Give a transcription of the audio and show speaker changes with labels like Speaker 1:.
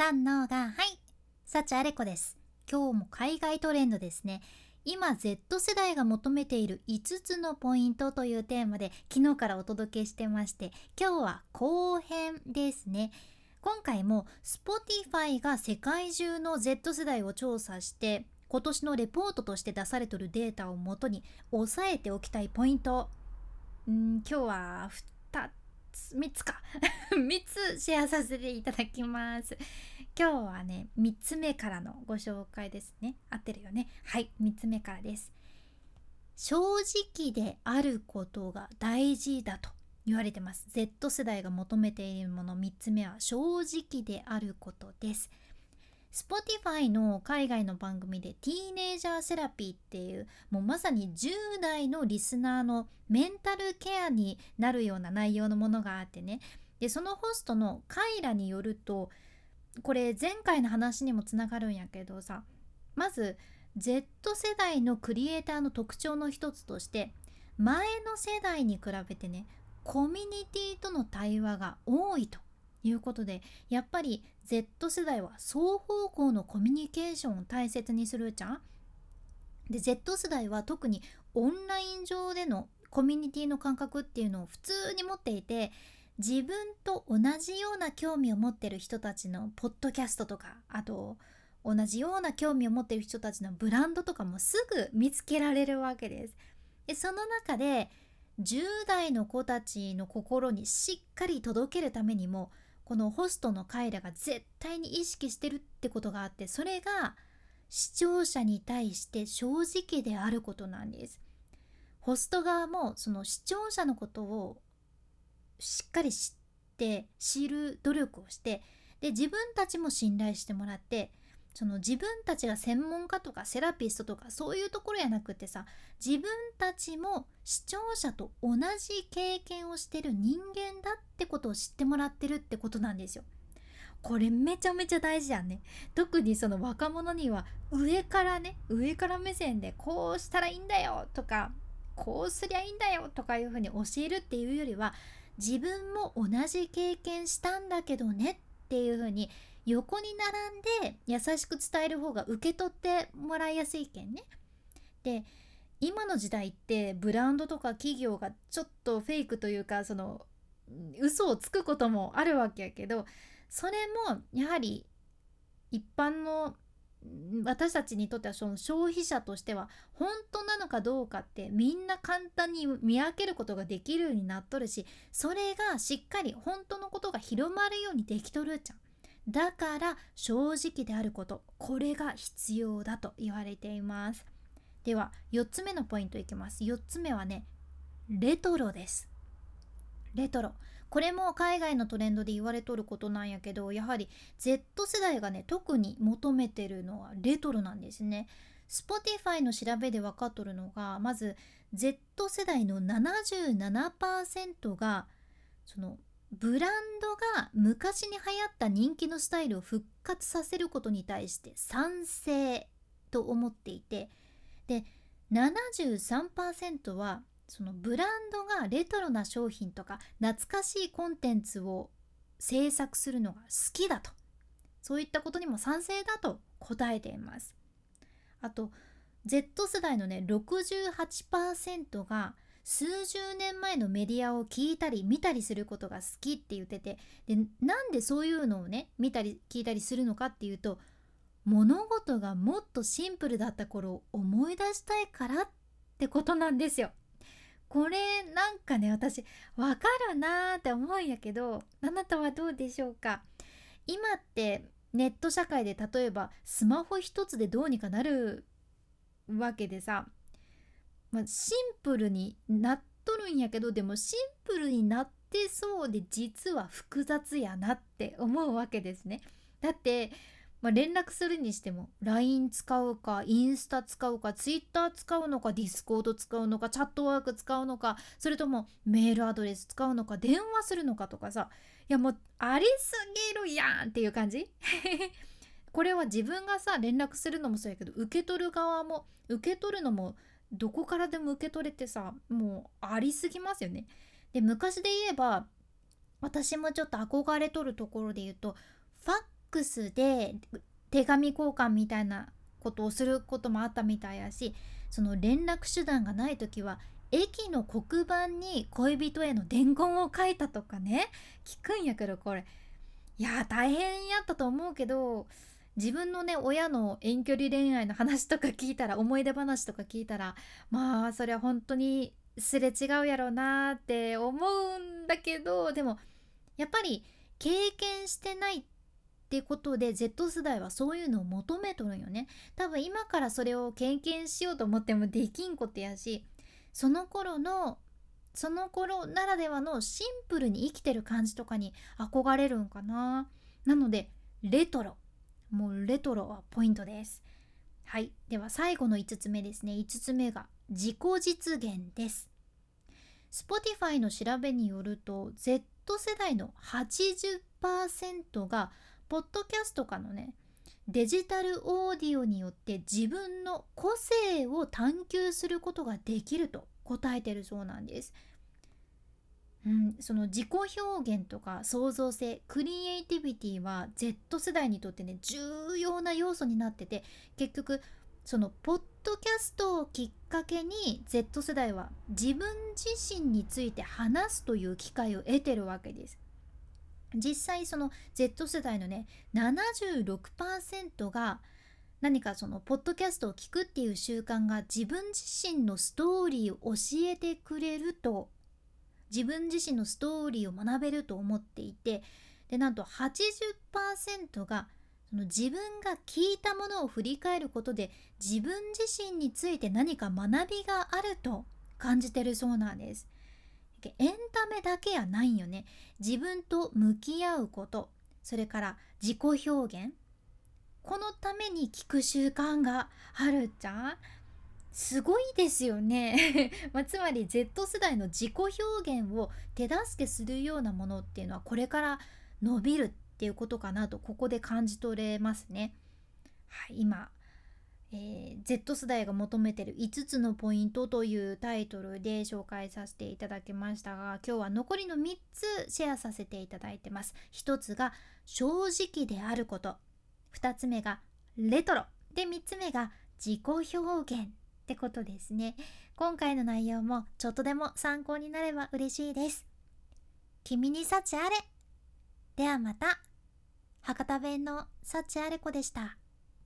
Speaker 1: さんのがはい幸あれ子です。今日も海外トレンドですね。今 Z 世代が求めている5つのポイントというテーマで昨日からお届けしてまして今日は後編ですね。今回も Spotify が世界中の Z 世代を調査して今年のレポートとして出されてるデータをもとに押さえておきたいポイント。ん今日はつ3つか。3つシェアさせていただきます。今日はね3つ目からのご紹介ですね。合ってるよね。はい3つ目からです。正直であることが大事だと言われてます。Z 世代が求めているもの3つ目は正直であることです。Spotify の海外の番組でティーネイジャーセラピーっていうもうまさに10代のリスナーのメンタルケアになるような内容のものがあってね。でそのホストのカイラによるとこれ前回の話にもつながるんやけどさまず Z 世代のクリエイターの特徴の一つとして前の世代に比べてねコミュニティとの対話が多いと。いうことでやっぱり Z 世代は双方向のコミュニケーションを大切にするじゃん。で Z 世代は特にオンライン上でのコミュニティの感覚っていうのを普通に持っていて自分と同じような興味を持ってる人たちのポッドキャストとかあと同じような興味を持ってる人たちのブランドとかもすぐ見つけられるわけです。でその中で10代の子たちの心にしっかり届けるためにもこのホストのカイラが絶対に意識してるってことがあってそれが視聴者に対して正直であることなんです。ホスト側もその視聴者のことをしっかり知って知る努力をしてで自分たちも信頼してもらってその自分たちが専門家とかセラピストとかそういうところやなくてさ自分たちも視聴者と同じ経験をしてる人間だってことを知ってもらってるってことなんですよ。これめちゃめちゃ大事やんね。特にその若者には上からね上から目線でこうしたらいいんだよとかこうすりゃいいんだよとかいうふうに教えるっていうよりは自分も同じ経験したんだけどねっていうふうに横に並んで優しく伝える方が受け取ってもらいやすいけんね。で今の時代ってブランドとか企業がちょっとフェイクというかその嘘をつくこともあるわけやけどそれもやはり一般の私たちにとってはその消費者としては本当なのかどうかってみんな簡単に見分けることができるようになっとるしそれがしっかり本当のことが広まるようにできとるじゃん。だから正直であることこれが必要だと言われています。では4つ目のポイントいきます。4つ目はねレトロです。レトロ。これも海外のトレンドで言われとることなんやけどやはり Z 世代がね特に求めてるのはレトロなんですね。Spotify の調べで分かっとるのがまず Z 世代の77%がそのブランドが昔に流行った人気のスタイルを復活させることに対して賛成と思っていて。で73%はそのブランドがレトロな商品とか懐かしいコンテンツを制作するのが好きだとそういったことにも賛成だと答えていますあと Z 世代のね68%が数十年前のメディアを聞いたり見たりすることが好きって言っててでなんでそういうのをね見たり聞いたりするのかっていうと物事がもっとシンプルだった頃を思い出したいからってことなんですよ。これなんかね私わかるなーって思うんやけどあなたはどうでしょうか？今ってネット社会で例えばスマホ一つでどうにかなるわけでさまあ、シンプルになっとるんやけどでもシンプルになってそうで実は複雑やなって思うわけですね。だって、まあ、連絡するにしても LINE 使うかインスタ使うか Twitter 使うのか Discord 使うのかチャットワーク使うのかそれともメールアドレス使うのか電話するのかとかさいやもうありすぎるやんっていう感じ これは自分がさ連絡するのもそうやけど受け取る側も受け取るのもどこからでも受け取れてさもうありすぎますよね。で昔で言えば私もちょっと憧れとるところで言うとファッ X で手紙交換みたいなことをすることもあったみたいやしその連絡手段がない時は駅の黒板に恋人への伝言を書いたとかね聞くんやけどこれ。いや大変やったと思うけど自分のね親の遠距離恋愛の話とか聞いたら思い出話とか聞いたらまあそれは本当にすれ違うやろうなって思うんだけどでもやっぱり経験してないってことで Z 世代はそういうのを求めとるんよね。多分今からそれを経験しようと思ってもできんことやしその頃のその頃ならではのシンプルに生きてる感じとかに憧れるんかな。なのでレトロ。もうレトロはポイントです。はい。では最後の5つ目ですね。5つ目が自己実現です。Spotify の調べによると Z 世代の80%がポッドキャストかのねデジタルオーディオによって自分の個性を探求することができると答えてるそうなんです。うん、その自己表現とか創造性クリエイティビティは Z 世代にとってね重要な要素になってて結局そのポッドキャストをきっかけに Z 世代は自分自身について話すという機会を得てるわけです。実際その Z 世代のね76%が何かそのポッドキャストを聞くっていう習慣が自分自身のストーリーを教えてくれると自分自身のストーリーを学べると思っていてでなんと80%がその自分が聞いたものを振り返ることで自分自身について何か学びがあると感じてるそうなんです。エンタメだけやないんよね。自分と向き合うことそれから自己表現このために聞く習慣があるじゃんすごいですよね、まあ、つまり Z 世代の自己表現を手助けするようなものっていうのはこれから伸びるっていうことかなとここで感じ取れますね。はい、今、えー、Z 世代が求めてる5つのポイントというタイトルで紹介させていただきましたが今日は残りの3つシェアさせていただいてます。1つが正直であること。2つ目がレトロ。で3つ目が自己表現ってことですね。今回の内容もちょっとでも参考になれば嬉しいです。君に幸あれ。ではまた。博多弁の幸あれ子でした。